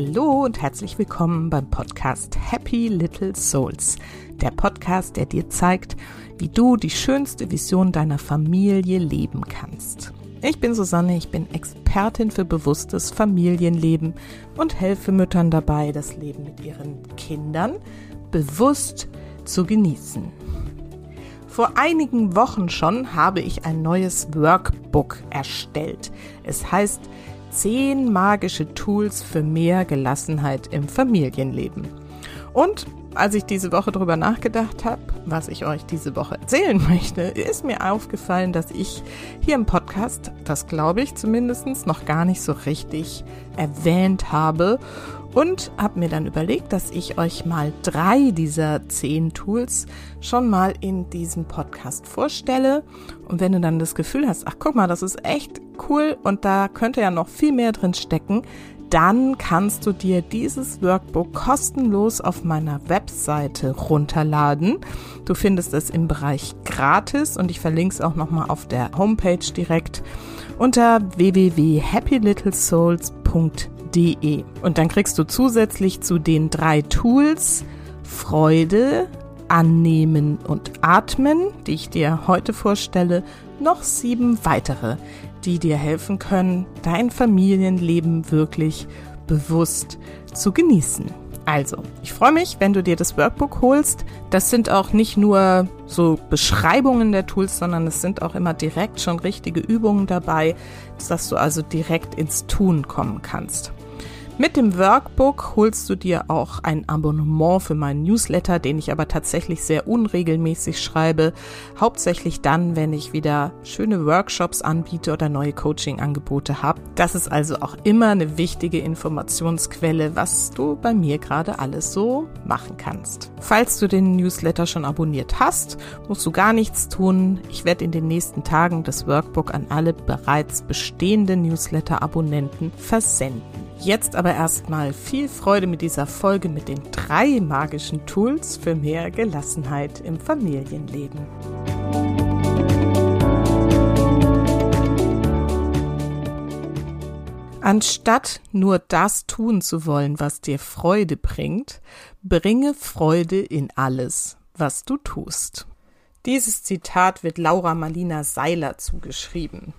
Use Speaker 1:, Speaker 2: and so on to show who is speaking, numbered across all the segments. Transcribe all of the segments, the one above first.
Speaker 1: Hallo und herzlich willkommen beim Podcast Happy Little Souls. Der Podcast, der dir zeigt, wie du die schönste Vision deiner Familie leben kannst. Ich bin Susanne, ich bin Expertin für bewusstes Familienleben und helfe Müttern dabei, das Leben mit ihren Kindern bewusst zu genießen. Vor einigen Wochen schon habe ich ein neues Workbook erstellt. Es heißt 10 magische Tools für mehr Gelassenheit im Familienleben. Und als ich diese Woche darüber nachgedacht habe, was ich euch diese Woche erzählen möchte, ist mir aufgefallen, dass ich hier im Podcast, das glaube ich zumindest, noch gar nicht so richtig erwähnt habe und habe mir dann überlegt, dass ich euch mal drei dieser zehn Tools schon mal in diesem Podcast vorstelle. Und wenn du dann das Gefühl hast, ach guck mal, das ist echt cool und da könnte ja noch viel mehr drin stecken, dann kannst du dir dieses Workbook kostenlos auf meiner Webseite runterladen. Du findest es im Bereich gratis und ich verlinke es auch nochmal auf der Homepage direkt unter www.happylittlesouls.de. Und dann kriegst du zusätzlich zu den drei Tools Freude, Annehmen und Atmen, die ich dir heute vorstelle, noch sieben weitere, die dir helfen können, dein Familienleben wirklich bewusst zu genießen. Also, ich freue mich, wenn du dir das Workbook holst. Das sind auch nicht nur so Beschreibungen der Tools, sondern es sind auch immer direkt schon richtige Übungen dabei, dass du also direkt ins Tun kommen kannst. Mit dem Workbook holst du dir auch ein Abonnement für meinen Newsletter, den ich aber tatsächlich sehr unregelmäßig schreibe. Hauptsächlich dann, wenn ich wieder schöne Workshops anbiete oder neue Coaching-Angebote habe. Das ist also auch immer eine wichtige Informationsquelle, was du bei mir gerade alles so machen kannst. Falls du den Newsletter schon abonniert hast, musst du gar nichts tun. Ich werde in den nächsten Tagen das Workbook an alle bereits bestehenden Newsletter-Abonnenten versenden. Jetzt aber erstmal viel Freude mit dieser Folge mit den drei magischen Tools für mehr Gelassenheit im Familienleben. Anstatt nur das tun zu wollen, was dir Freude bringt, bringe Freude in alles, was du tust. Dieses Zitat wird Laura Marlina Seiler zugeschrieben.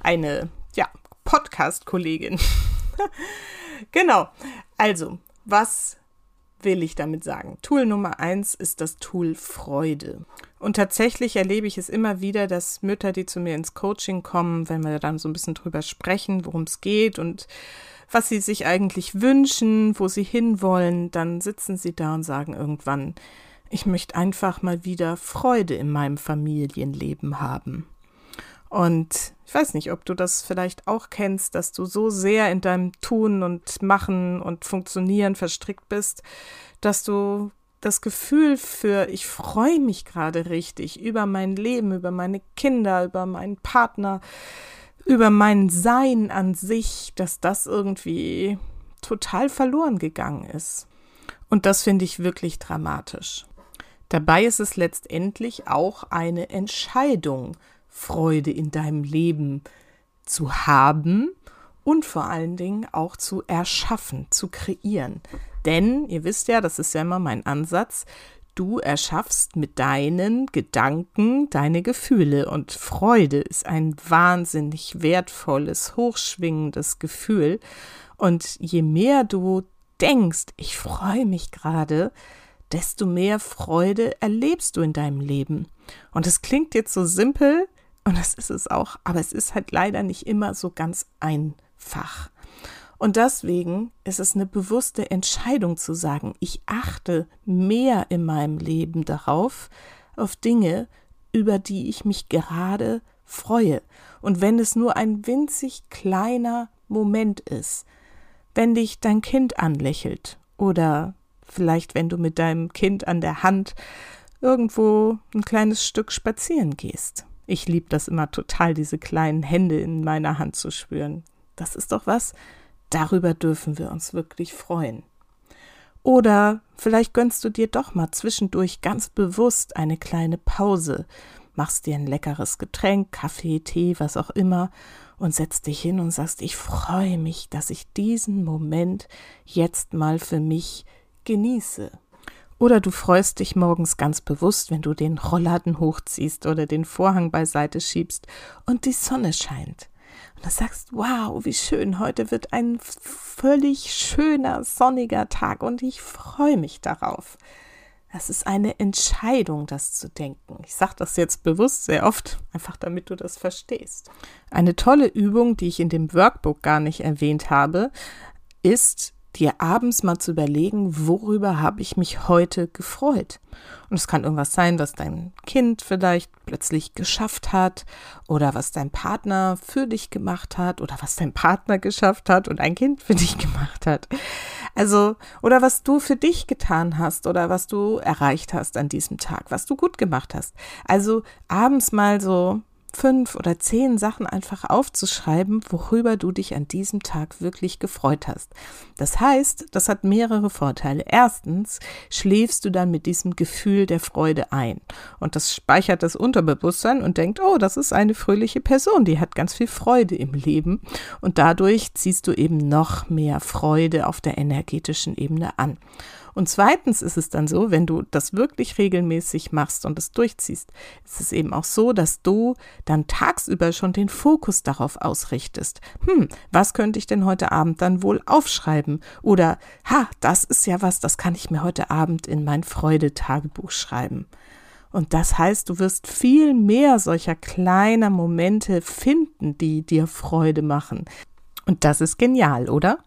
Speaker 1: Eine, ja, Podcast-Kollegin genau. Also, was will ich damit sagen? Tool Nummer eins ist das Tool Freude. Und tatsächlich erlebe ich es immer wieder, dass Mütter, die zu mir ins Coaching kommen, wenn wir dann so ein bisschen drüber sprechen, worum es geht und was sie sich eigentlich wünschen, wo sie hinwollen, dann sitzen sie da und sagen irgendwann, ich möchte einfach mal wieder Freude in meinem Familienleben haben. Und ich weiß nicht, ob du das vielleicht auch kennst, dass du so sehr in deinem Tun und Machen und Funktionieren verstrickt bist, dass du das Gefühl für, ich freue mich gerade richtig über mein Leben, über meine Kinder, über meinen Partner, über mein Sein an sich, dass das irgendwie total verloren gegangen ist. Und das finde ich wirklich dramatisch. Dabei ist es letztendlich auch eine Entscheidung, Freude in deinem Leben zu haben und vor allen Dingen auch zu erschaffen, zu kreieren. Denn ihr wisst ja, das ist ja immer mein Ansatz, du erschaffst mit deinen Gedanken deine Gefühle und Freude ist ein wahnsinnig wertvolles, hochschwingendes Gefühl. Und je mehr du denkst, ich freue mich gerade, desto mehr Freude erlebst du in deinem Leben. Und es klingt jetzt so simpel, und das ist es auch, aber es ist halt leider nicht immer so ganz einfach. Und deswegen ist es eine bewusste Entscheidung zu sagen, ich achte mehr in meinem Leben darauf, auf Dinge, über die ich mich gerade freue. Und wenn es nur ein winzig kleiner Moment ist, wenn dich dein Kind anlächelt oder vielleicht wenn du mit deinem Kind an der Hand irgendwo ein kleines Stück spazieren gehst. Ich liebe das immer total, diese kleinen Hände in meiner Hand zu spüren. Das ist doch was, darüber dürfen wir uns wirklich freuen. Oder vielleicht gönnst du dir doch mal zwischendurch ganz bewusst eine kleine Pause, machst dir ein leckeres Getränk, Kaffee, Tee, was auch immer und setzt dich hin und sagst, ich freue mich, dass ich diesen Moment jetzt mal für mich genieße. Oder du freust dich morgens ganz bewusst, wenn du den Rollladen hochziehst oder den Vorhang beiseite schiebst und die Sonne scheint. Und du sagst, wow, wie schön, heute wird ein völlig schöner, sonniger Tag und ich freue mich darauf. Das ist eine Entscheidung, das zu denken. Ich sage das jetzt bewusst sehr oft, einfach damit du das verstehst. Eine tolle Übung, die ich in dem Workbook gar nicht erwähnt habe, ist dir abends mal zu überlegen, worüber habe ich mich heute gefreut. Und es kann irgendwas sein, was dein Kind vielleicht plötzlich geschafft hat oder was dein Partner für dich gemacht hat oder was dein Partner geschafft hat und ein Kind für dich gemacht hat. Also, oder was du für dich getan hast oder was du erreicht hast an diesem Tag, was du gut gemacht hast. Also abends mal so fünf oder zehn Sachen einfach aufzuschreiben, worüber du dich an diesem Tag wirklich gefreut hast. Das heißt, das hat mehrere Vorteile. Erstens schläfst du dann mit diesem Gefühl der Freude ein und das speichert das Unterbewusstsein und denkt, oh, das ist eine fröhliche Person, die hat ganz viel Freude im Leben und dadurch ziehst du eben noch mehr Freude auf der energetischen Ebene an. Und zweitens ist es dann so, wenn du das wirklich regelmäßig machst und es durchziehst, ist es eben auch so, dass du dann tagsüber schon den Fokus darauf ausrichtest. Hm, was könnte ich denn heute Abend dann wohl aufschreiben? Oder, ha, das ist ja was, das kann ich mir heute Abend in mein Freudetagebuch schreiben. Und das heißt, du wirst viel mehr solcher kleiner Momente finden, die dir Freude machen. Und das ist genial, oder?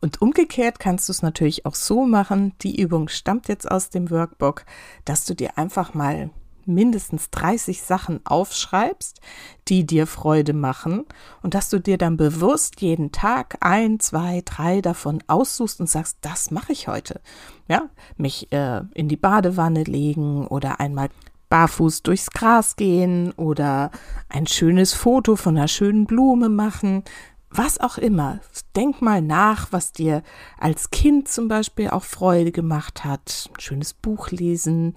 Speaker 1: Und umgekehrt kannst du es natürlich auch so machen, die Übung stammt jetzt aus dem Workbook, dass du dir einfach mal mindestens 30 Sachen aufschreibst, die dir Freude machen und dass du dir dann bewusst jeden Tag ein, zwei, drei davon aussuchst und sagst, das mache ich heute. Ja, mich äh, in die Badewanne legen oder einmal barfuß durchs Gras gehen oder ein schönes Foto von einer schönen Blume machen, was auch immer. Denk mal nach, was dir als Kind zum Beispiel auch Freude gemacht hat. Ein schönes Buch lesen,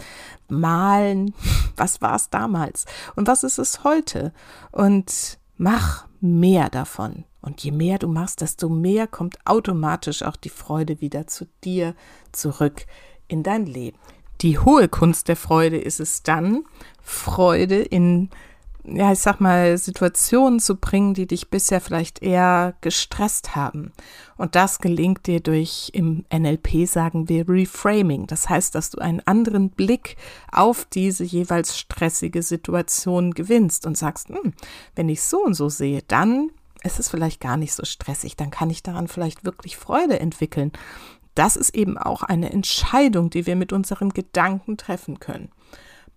Speaker 1: malen. Was war es damals? Und was ist es heute? Und mach mehr davon. Und je mehr du machst, desto mehr kommt automatisch auch die Freude wieder zu dir zurück in dein Leben. Die hohe Kunst der Freude ist es dann, Freude in ja, ich sag mal, Situationen zu bringen, die dich bisher vielleicht eher gestresst haben. Und das gelingt dir durch, im NLP sagen wir Reframing. Das heißt, dass du einen anderen Blick auf diese jeweils stressige Situation gewinnst und sagst, hm, wenn ich so und so sehe, dann ist es vielleicht gar nicht so stressig. Dann kann ich daran vielleicht wirklich Freude entwickeln. Das ist eben auch eine Entscheidung, die wir mit unseren Gedanken treffen können.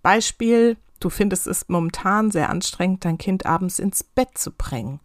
Speaker 1: Beispiel, Du findest es momentan sehr anstrengend, dein Kind abends ins Bett zu bringen.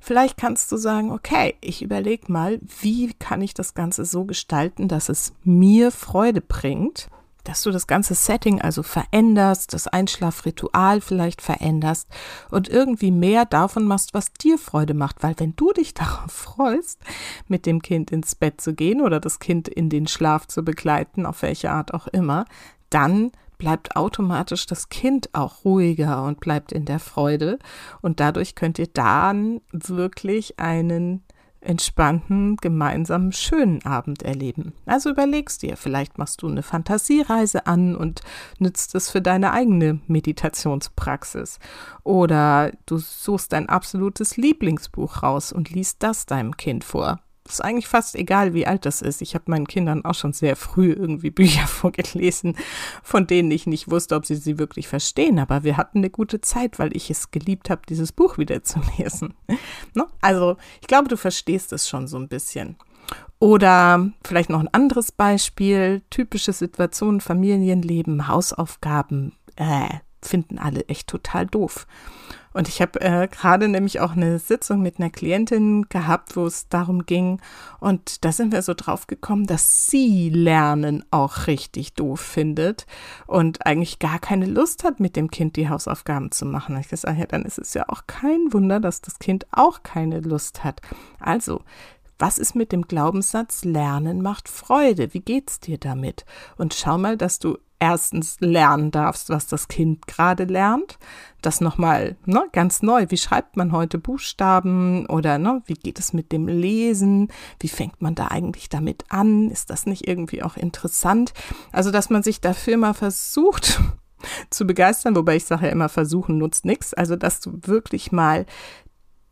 Speaker 1: Vielleicht kannst du sagen, okay, ich überlege mal, wie kann ich das Ganze so gestalten, dass es mir Freude bringt, dass du das ganze Setting also veränderst, das Einschlafritual vielleicht veränderst und irgendwie mehr davon machst, was dir Freude macht, weil wenn du dich darauf freust, mit dem Kind ins Bett zu gehen oder das Kind in den Schlaf zu begleiten, auf welche Art auch immer, dann bleibt automatisch das Kind auch ruhiger und bleibt in der Freude. Und dadurch könnt ihr dann wirklich einen entspannten, gemeinsamen, schönen Abend erleben. Also überlegst dir, vielleicht machst du eine Fantasiereise an und nützt es für deine eigene Meditationspraxis. Oder du suchst dein absolutes Lieblingsbuch raus und liest das deinem Kind vor ist eigentlich fast egal, wie alt das ist. Ich habe meinen Kindern auch schon sehr früh irgendwie Bücher vorgelesen, von denen ich nicht wusste, ob sie sie wirklich verstehen. Aber wir hatten eine gute Zeit, weil ich es geliebt habe, dieses Buch wieder zu lesen. ne? Also ich glaube, du verstehst es schon so ein bisschen. Oder vielleicht noch ein anderes Beispiel, typische Situationen, Familienleben, Hausaufgaben, äh, finden alle echt total doof. Und ich habe äh, gerade nämlich auch eine Sitzung mit einer Klientin gehabt, wo es darum ging. Und da sind wir so drauf gekommen, dass sie Lernen auch richtig doof findet und eigentlich gar keine Lust hat, mit dem Kind die Hausaufgaben zu machen. Und ich gesagt, ja, dann ist es ja auch kein Wunder, dass das Kind auch keine Lust hat. Also, was ist mit dem Glaubenssatz, Lernen macht Freude? Wie geht's dir damit? Und schau mal, dass du erstens lernen darfst, was das Kind gerade lernt. Das nochmal ne, ganz neu. Wie schreibt man heute Buchstaben oder ne, wie geht es mit dem Lesen? Wie fängt man da eigentlich damit an? Ist das nicht irgendwie auch interessant? Also, dass man sich dafür mal versucht zu begeistern, wobei ich sage ja immer, versuchen nutzt nichts. Also, dass du wirklich mal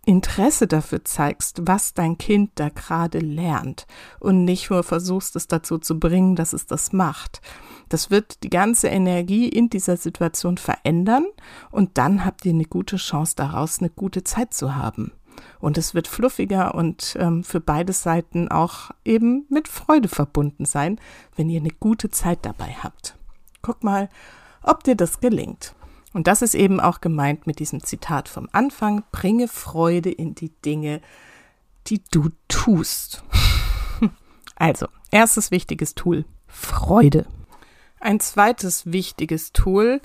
Speaker 1: Interesse dafür zeigst, was dein Kind da gerade lernt und nicht nur versuchst, es dazu zu bringen, dass es das macht. Das wird die ganze Energie in dieser Situation verändern und dann habt ihr eine gute Chance daraus, eine gute Zeit zu haben. Und es wird fluffiger und ähm, für beide Seiten auch eben mit Freude verbunden sein, wenn ihr eine gute Zeit dabei habt. Guck mal, ob dir das gelingt. Und das ist eben auch gemeint mit diesem Zitat vom Anfang, bringe Freude in die Dinge, die du tust. Also, erstes wichtiges Tool, Freude. Ein zweites wichtiges Tool,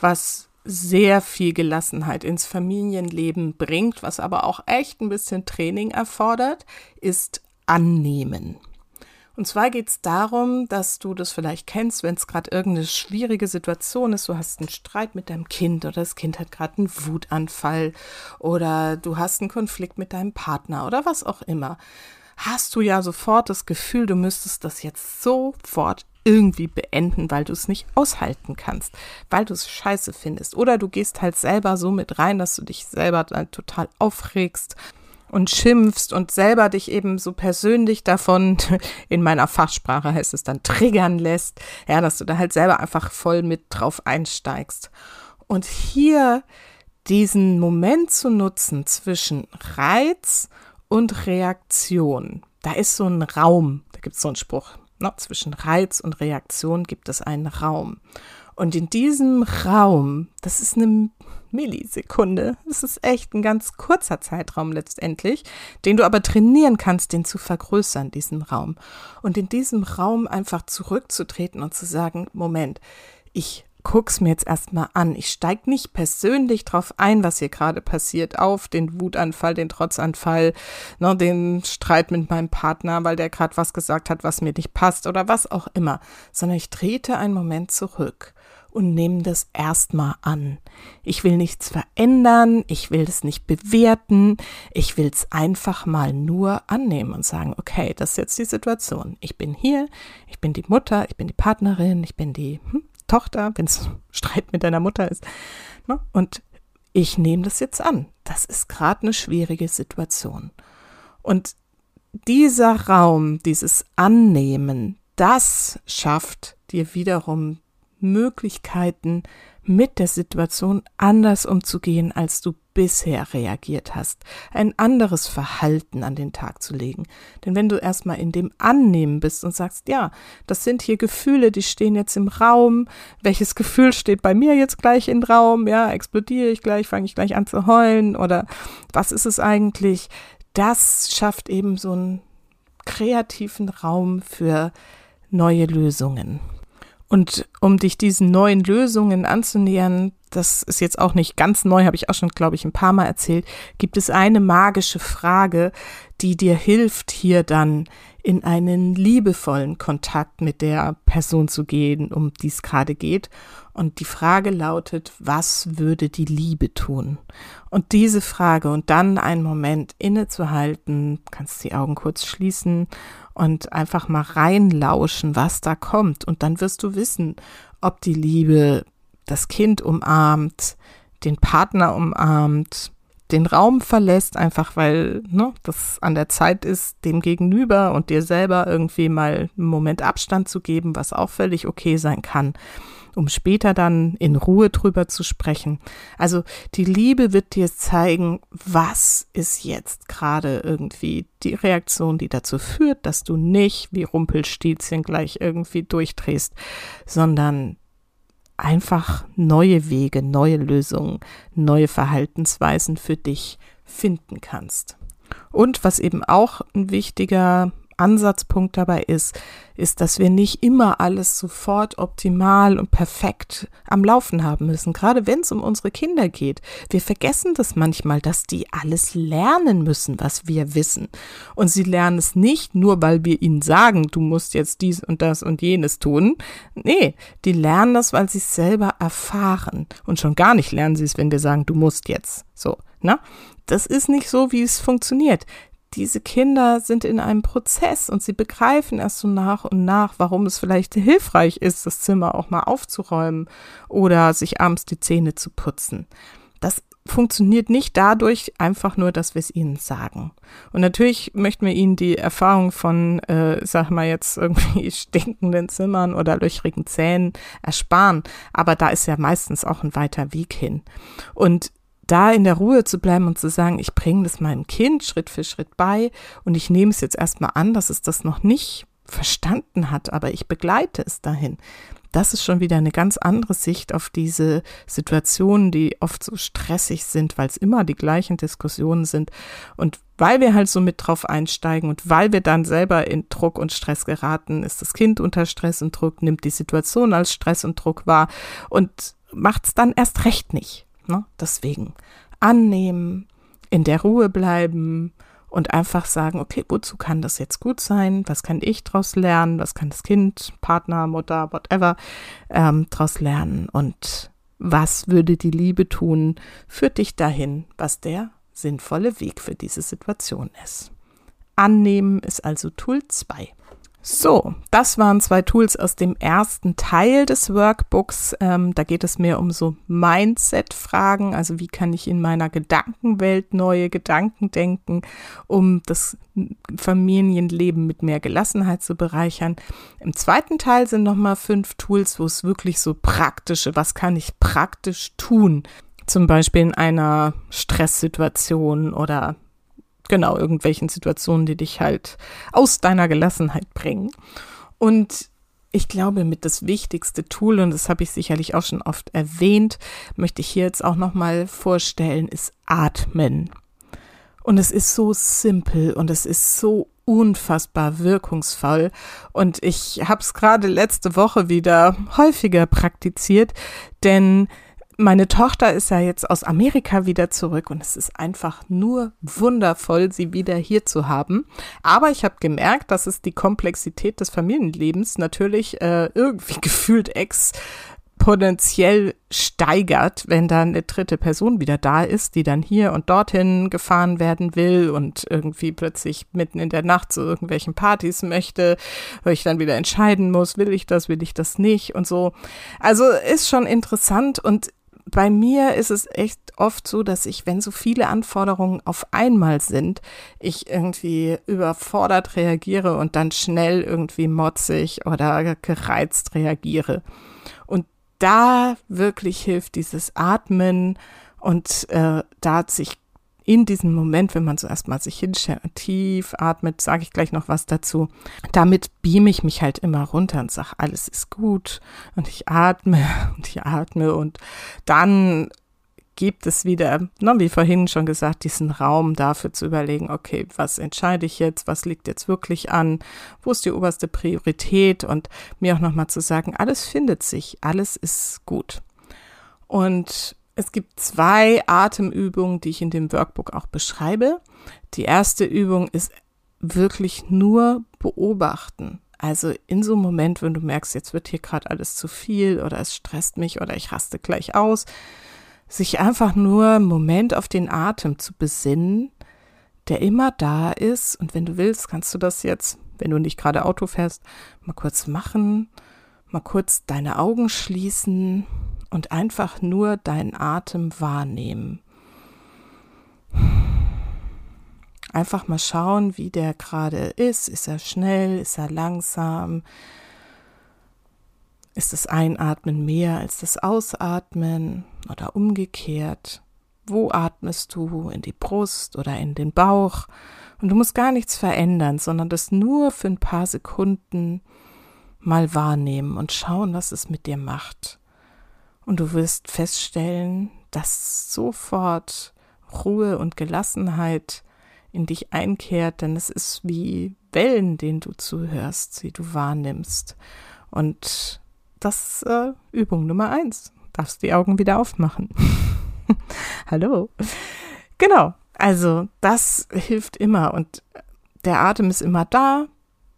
Speaker 1: was sehr viel Gelassenheit ins Familienleben bringt, was aber auch echt ein bisschen Training erfordert, ist Annehmen. Und zwar geht es darum, dass du das vielleicht kennst, wenn es gerade irgendeine schwierige Situation ist, du hast einen Streit mit deinem Kind oder das Kind hat gerade einen Wutanfall oder du hast einen Konflikt mit deinem Partner oder was auch immer, hast du ja sofort das Gefühl, du müsstest das jetzt sofort irgendwie beenden, weil du es nicht aushalten kannst, weil du es scheiße findest. Oder du gehst halt selber so mit rein, dass du dich selber dann total aufregst und schimpfst und selber dich eben so persönlich davon, in meiner Fachsprache heißt es dann, triggern lässt, ja, dass du da halt selber einfach voll mit drauf einsteigst. Und hier diesen Moment zu nutzen zwischen Reiz und Reaktion, da ist so ein Raum, da gibt es so einen Spruch, Ne? Zwischen Reiz und Reaktion gibt es einen Raum. Und in diesem Raum, das ist eine Millisekunde, das ist echt ein ganz kurzer Zeitraum letztendlich, den du aber trainieren kannst, den zu vergrößern, diesen Raum. Und in diesem Raum einfach zurückzutreten und zu sagen, Moment, ich guck's mir jetzt erstmal an. Ich steig nicht persönlich drauf ein, was hier gerade passiert, auf den Wutanfall, den Trotzanfall, ne, den Streit mit meinem Partner, weil der gerade was gesagt hat, was mir nicht passt oder was auch immer, sondern ich trete einen Moment zurück und nehme das erstmal an. Ich will nichts verändern, ich will das nicht bewerten, ich will es einfach mal nur annehmen und sagen, okay, das ist jetzt die Situation. Ich bin hier, ich bin die Mutter, ich bin die Partnerin, ich bin die hm, Tochter, wenn es Streit mit deiner Mutter ist. Ne? Und ich nehme das jetzt an. Das ist gerade eine schwierige Situation. Und dieser Raum, dieses Annehmen, das schafft dir wiederum Möglichkeiten, mit der Situation anders umzugehen, als du bisher reagiert hast, ein anderes Verhalten an den Tag zu legen. Denn wenn du erstmal in dem Annehmen bist und sagst, ja, das sind hier Gefühle, die stehen jetzt im Raum, welches Gefühl steht bei mir jetzt gleich im Raum, ja, explodiere ich gleich, fange ich gleich an zu heulen oder was ist es eigentlich? Das schafft eben so einen kreativen Raum für neue Lösungen. Und um dich diesen neuen Lösungen anzunähern, das ist jetzt auch nicht ganz neu, habe ich auch schon, glaube ich, ein paar Mal erzählt, gibt es eine magische Frage, die dir hilft, hier dann in einen liebevollen Kontakt mit der Person zu gehen, um die es gerade geht. Und die Frage lautet, was würde die Liebe tun? Und diese Frage und dann einen Moment innezuhalten, kannst die Augen kurz schließen und einfach mal reinlauschen, was da kommt. Und dann wirst du wissen, ob die Liebe das Kind umarmt, den Partner umarmt, den Raum verlässt, einfach weil ne, das an der Zeit ist, dem Gegenüber und dir selber irgendwie mal einen Moment Abstand zu geben, was auch völlig okay sein kann um später dann in Ruhe drüber zu sprechen. Also die Liebe wird dir zeigen, was ist jetzt gerade irgendwie die Reaktion, die dazu führt, dass du nicht wie Rumpelstilzchen gleich irgendwie durchdrehst, sondern einfach neue Wege, neue Lösungen, neue Verhaltensweisen für dich finden kannst. Und was eben auch ein wichtiger Ansatzpunkt dabei ist, ist, dass wir nicht immer alles sofort optimal und perfekt am Laufen haben müssen, gerade wenn es um unsere Kinder geht. Wir vergessen das manchmal, dass die alles lernen müssen, was wir wissen. Und sie lernen es nicht nur, weil wir ihnen sagen, du musst jetzt dies und das und jenes tun. Nee, die lernen das, weil sie es selber erfahren. Und schon gar nicht lernen sie es, wenn wir sagen, du musst jetzt. So, ne? Das ist nicht so, wie es funktioniert diese Kinder sind in einem Prozess und sie begreifen erst so nach und nach, warum es vielleicht hilfreich ist, das Zimmer auch mal aufzuräumen oder sich abends die Zähne zu putzen. Das funktioniert nicht dadurch einfach nur, dass wir es ihnen sagen. Und natürlich möchten wir ihnen die Erfahrung von, äh, sag mal jetzt irgendwie stinkenden Zimmern oder löchrigen Zähnen ersparen. Aber da ist ja meistens auch ein weiter Weg hin. Und da in der Ruhe zu bleiben und zu sagen, ich bringe das meinem Kind Schritt für Schritt bei und ich nehme es jetzt erstmal an, dass es das noch nicht verstanden hat, aber ich begleite es dahin. Das ist schon wieder eine ganz andere Sicht auf diese Situationen, die oft so stressig sind, weil es immer die gleichen Diskussionen sind. Und weil wir halt so mit drauf einsteigen und weil wir dann selber in Druck und Stress geraten, ist das Kind unter Stress und Druck, nimmt die Situation als Stress und Druck wahr und macht es dann erst recht nicht. Ne? Deswegen annehmen, in der Ruhe bleiben und einfach sagen, okay, wozu kann das jetzt gut sein? Was kann ich daraus lernen? Was kann das Kind, Partner, Mutter, whatever ähm, daraus lernen? Und was würde die Liebe tun? Führt dich dahin, was der sinnvolle Weg für diese Situation ist. Annehmen ist also Tool 2. So, das waren zwei Tools aus dem ersten Teil des Workbooks. Ähm, da geht es mehr um so Mindset-Fragen, also wie kann ich in meiner Gedankenwelt neue Gedanken denken, um das Familienleben mit mehr Gelassenheit zu bereichern. Im zweiten Teil sind nochmal fünf Tools, wo es wirklich so praktische, was kann ich praktisch tun? Zum Beispiel in einer Stresssituation oder genau, irgendwelchen Situationen, die dich halt aus deiner Gelassenheit bringen. Und ich glaube, mit das wichtigste Tool, und das habe ich sicherlich auch schon oft erwähnt, möchte ich hier jetzt auch nochmal vorstellen, ist Atmen. Und es ist so simpel und es ist so unfassbar wirkungsvoll. Und ich habe es gerade letzte Woche wieder häufiger praktiziert, denn meine Tochter ist ja jetzt aus Amerika wieder zurück und es ist einfach nur wundervoll, sie wieder hier zu haben. Aber ich habe gemerkt, dass es die Komplexität des Familienlebens natürlich äh, irgendwie gefühlt exponentiell steigert, wenn dann eine dritte Person wieder da ist, die dann hier und dorthin gefahren werden will und irgendwie plötzlich mitten in der Nacht zu irgendwelchen Partys möchte, wo ich dann wieder entscheiden muss, will ich das, will ich das nicht und so. Also ist schon interessant und bei mir ist es echt oft so, dass ich, wenn so viele Anforderungen auf einmal sind, ich irgendwie überfordert reagiere und dann schnell irgendwie motzig oder gereizt reagiere. Und da wirklich hilft dieses Atmen und äh, da sich in diesem Moment, wenn man so erstmal sich hinstellt tief atmet, sage ich gleich noch was dazu, damit beame ich mich halt immer runter und sage, alles ist gut und ich atme und ich atme und dann gibt es wieder, na, wie vorhin schon gesagt, diesen Raum dafür zu überlegen, okay, was entscheide ich jetzt, was liegt jetzt wirklich an, wo ist die oberste Priorität und mir auch nochmal zu sagen, alles findet sich, alles ist gut. Und es gibt zwei Atemübungen, die ich in dem Workbook auch beschreibe. Die erste Übung ist wirklich nur beobachten. Also in so einem Moment, wenn du merkst, jetzt wird hier gerade alles zu viel oder es stresst mich oder ich raste gleich aus, sich einfach nur einen Moment auf den Atem zu besinnen, der immer da ist. Und wenn du willst, kannst du das jetzt, wenn du nicht gerade Auto fährst, mal kurz machen, mal kurz deine Augen schließen und einfach nur deinen Atem wahrnehmen. Einfach mal schauen, wie der gerade ist. Ist er schnell? Ist er langsam? Ist das Einatmen mehr als das Ausatmen oder umgekehrt? Wo atmest du? In die Brust oder in den Bauch? Und du musst gar nichts verändern, sondern das nur für ein paar Sekunden mal wahrnehmen und schauen, was es mit dir macht. Und du wirst feststellen, dass sofort Ruhe und Gelassenheit in dich einkehrt, denn es ist wie Wellen, denen du zuhörst, die du wahrnimmst. Und das ist äh, Übung Nummer eins. Darfst die Augen wieder aufmachen. Hallo. Genau. Also das hilft immer und der Atem ist immer da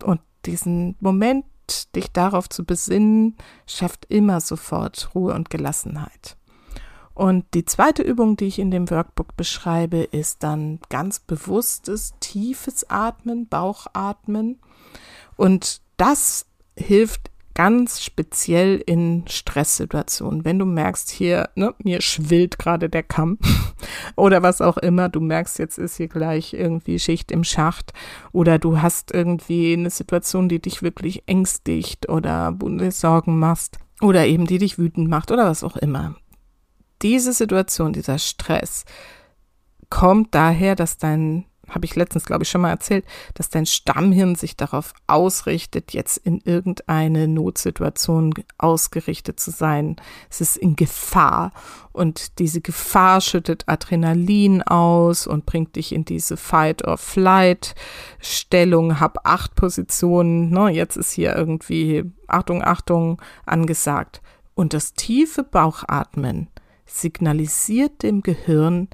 Speaker 1: und diesen Moment, dich darauf zu besinnen, schafft immer sofort Ruhe und Gelassenheit. Und die zweite Übung, die ich in dem Workbook beschreibe, ist dann ganz bewusstes, tiefes Atmen, Bauchatmen. Und das hilft ganz speziell in Stresssituationen. Wenn du merkst, hier, ne, mir schwillt gerade der Kamm oder was auch immer, du merkst, jetzt ist hier gleich irgendwie Schicht im Schacht oder du hast irgendwie eine Situation, die dich wirklich ängstigt oder Sorgen machst oder eben die dich wütend macht oder was auch immer diese Situation, dieser Stress kommt daher, dass dein, habe ich letztens, glaube ich, schon mal erzählt, dass dein Stammhirn sich darauf ausrichtet, jetzt in irgendeine Notsituation ausgerichtet zu sein. Es ist in Gefahr und diese Gefahr schüttet Adrenalin aus und bringt dich in diese Fight-or-Flight-Stellung, hab acht Positionen, ne, jetzt ist hier irgendwie Achtung, Achtung angesagt. Und das tiefe Bauchatmen signalisiert dem Gehirn,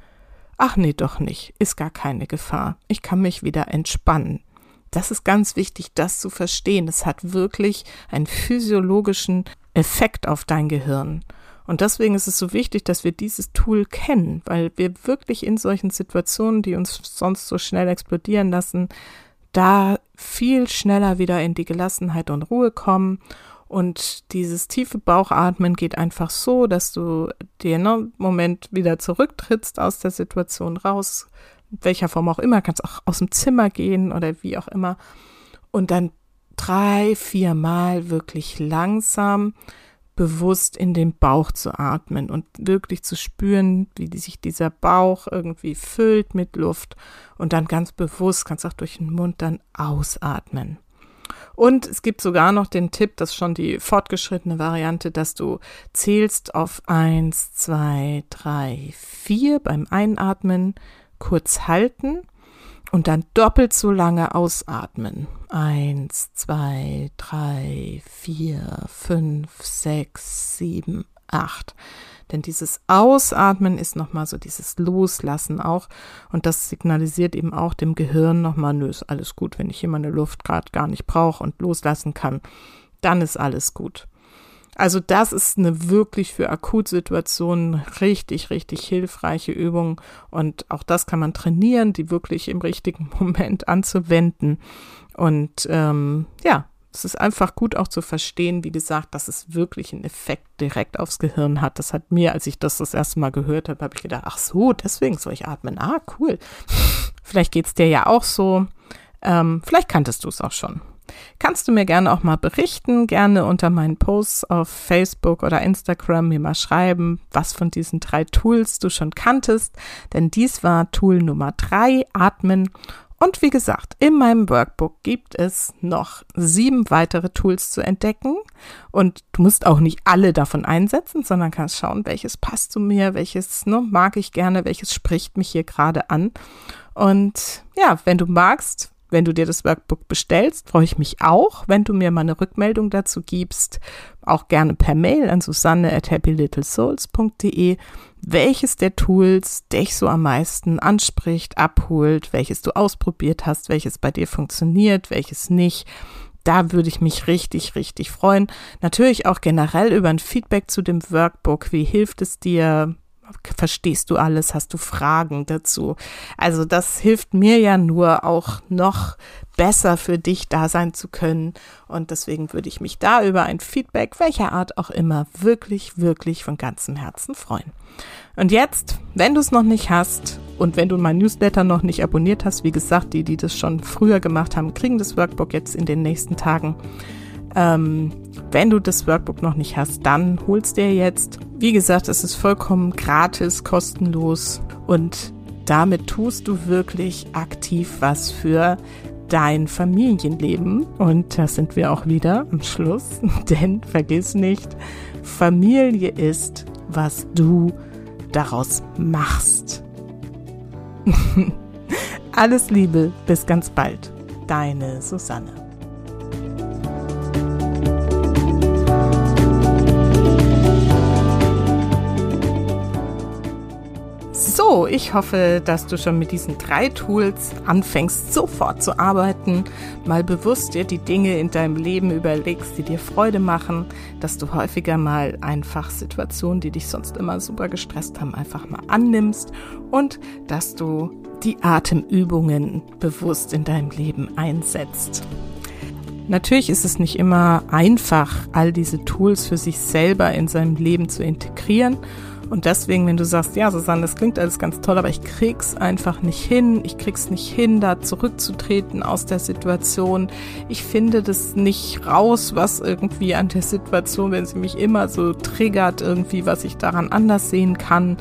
Speaker 1: ach nee, doch nicht, ist gar keine Gefahr, ich kann mich wieder entspannen. Das ist ganz wichtig, das zu verstehen. Es hat wirklich einen physiologischen Effekt auf dein Gehirn. Und deswegen ist es so wichtig, dass wir dieses Tool kennen, weil wir wirklich in solchen Situationen, die uns sonst so schnell explodieren lassen, da viel schneller wieder in die Gelassenheit und Ruhe kommen und dieses tiefe Bauchatmen geht einfach so, dass du in einem Moment wieder zurücktrittst aus der Situation raus, welcher Form auch immer, kannst auch aus dem Zimmer gehen oder wie auch immer. Und dann drei, vier Mal wirklich langsam bewusst in den Bauch zu atmen und wirklich zu spüren, wie sich dieser Bauch irgendwie füllt mit Luft und dann ganz bewusst kannst auch durch den Mund dann ausatmen. Und es gibt sogar noch den Tipp, das ist schon die fortgeschrittene Variante, dass du zählst auf eins, zwei, drei, vier beim Einatmen, kurz halten und dann doppelt so lange ausatmen. Eins, zwei, drei, vier, fünf, sechs, sieben, acht. Denn dieses Ausatmen ist nochmal so dieses Loslassen auch. Und das signalisiert eben auch dem Gehirn nochmal, nö, ist alles gut, wenn ich hier meine Luft gerade gar nicht brauche und loslassen kann, dann ist alles gut. Also das ist eine wirklich für Akutsituationen richtig, richtig hilfreiche Übung. Und auch das kann man trainieren, die wirklich im richtigen Moment anzuwenden. Und ähm, ja, es ist einfach gut auch zu verstehen, wie gesagt, dass es wirklich einen Effekt direkt aufs Gehirn hat. Das hat mir, als ich das das erste Mal gehört habe, habe ich gedacht, ach so, deswegen soll ich atmen. Ah, cool. Vielleicht geht es dir ja auch so. Ähm, vielleicht kanntest du es auch schon. Kannst du mir gerne auch mal berichten, gerne unter meinen Posts auf Facebook oder Instagram mir mal schreiben, was von diesen drei Tools du schon kanntest, denn dies war Tool Nummer drei, Atmen. Und wie gesagt, in meinem Workbook gibt es noch sieben weitere Tools zu entdecken. Und du musst auch nicht alle davon einsetzen, sondern kannst schauen, welches passt zu mir, welches ne, mag ich gerne, welches spricht mich hier gerade an. Und ja, wenn du magst, wenn du dir das Workbook bestellst, freue ich mich auch, wenn du mir mal eine Rückmeldung dazu gibst, auch gerne per Mail an susanne at happylittlesouls.de, welches der Tools dich so am meisten anspricht, abholt, welches du ausprobiert hast, welches bei dir funktioniert, welches nicht. Da würde ich mich richtig, richtig freuen. Natürlich auch generell über ein Feedback zu dem Workbook. Wie hilft es dir? Verstehst du alles, hast du Fragen dazu. Also das hilft mir ja nur auch noch besser für dich da sein zu können. Und deswegen würde ich mich da über ein Feedback, welcher Art auch immer, wirklich, wirklich von ganzem Herzen freuen. Und jetzt, wenn du es noch nicht hast und wenn du mein Newsletter noch nicht abonniert hast, wie gesagt, die, die das schon früher gemacht haben, kriegen das Workbook jetzt in den nächsten Tagen. Ähm, wenn du das Workbook noch nicht hast, dann holst dir jetzt. Wie gesagt, es ist vollkommen gratis, kostenlos und damit tust du wirklich aktiv was für dein Familienleben. Und da sind wir auch wieder am Schluss. Denn vergiss nicht, Familie ist, was du daraus machst. Alles Liebe, bis ganz bald. Deine Susanne. So, ich hoffe, dass du schon mit diesen drei Tools anfängst, sofort zu arbeiten, mal bewusst dir die Dinge in deinem Leben überlegst, die dir Freude machen, dass du häufiger mal einfach Situationen, die dich sonst immer super gestresst haben, einfach mal annimmst und dass du die Atemübungen bewusst in deinem Leben einsetzt. Natürlich ist es nicht immer einfach, all diese Tools für sich selber in seinem Leben zu integrieren und deswegen, wenn du sagst, ja, Susanne, das klingt alles ganz toll, aber ich krieg's einfach nicht hin, ich krieg's nicht hin, da zurückzutreten aus der Situation. Ich finde das nicht raus, was irgendwie an der Situation, wenn sie mich immer so triggert, irgendwie, was ich daran anders sehen kann,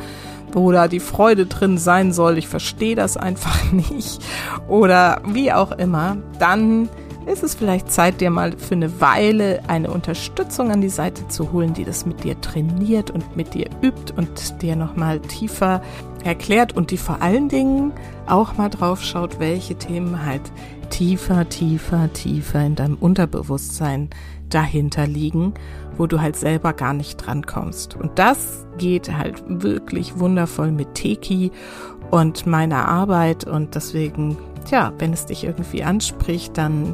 Speaker 1: wo da die Freude drin sein soll. Ich verstehe das einfach nicht. Oder wie auch immer, dann ist es vielleicht Zeit, dir mal für eine Weile eine Unterstützung an die Seite zu holen, die das mit dir trainiert und mit dir übt und dir nochmal tiefer erklärt und die vor allen Dingen auch mal drauf schaut, welche Themen halt tiefer, tiefer, tiefer in deinem Unterbewusstsein dahinter liegen, wo du halt selber gar nicht drankommst. Und das geht halt wirklich wundervoll mit Teki und meiner Arbeit und deswegen Tja, wenn es dich irgendwie anspricht, dann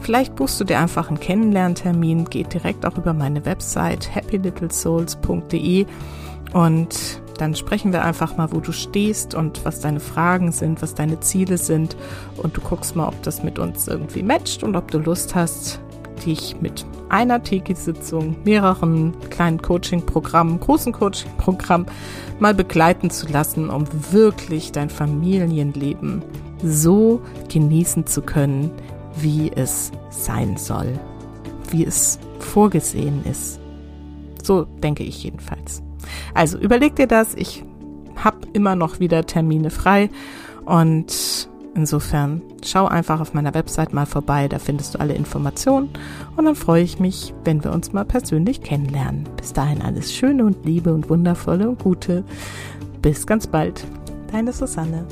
Speaker 1: vielleicht buchst du dir einfach einen Kennenlerntermin, geht direkt auch über meine Website happylittlesouls.de und dann sprechen wir einfach mal, wo du stehst und was deine Fragen sind, was deine Ziele sind. Und du guckst mal, ob das mit uns irgendwie matcht und ob du Lust hast, dich mit einer Tiki-Sitzung, mehreren kleinen Coaching-Programmen, großen Coaching-Programmen mal begleiten zu lassen, um wirklich dein Familienleben so genießen zu können, wie es sein soll, wie es vorgesehen ist. So denke ich jedenfalls. Also überleg dir das. Ich habe immer noch wieder Termine frei und insofern schau einfach auf meiner Website mal vorbei. Da findest du alle Informationen und dann freue ich mich, wenn wir uns mal persönlich kennenlernen. Bis dahin alles Schöne und Liebe und Wundervolle und Gute. Bis ganz bald. Deine Susanne.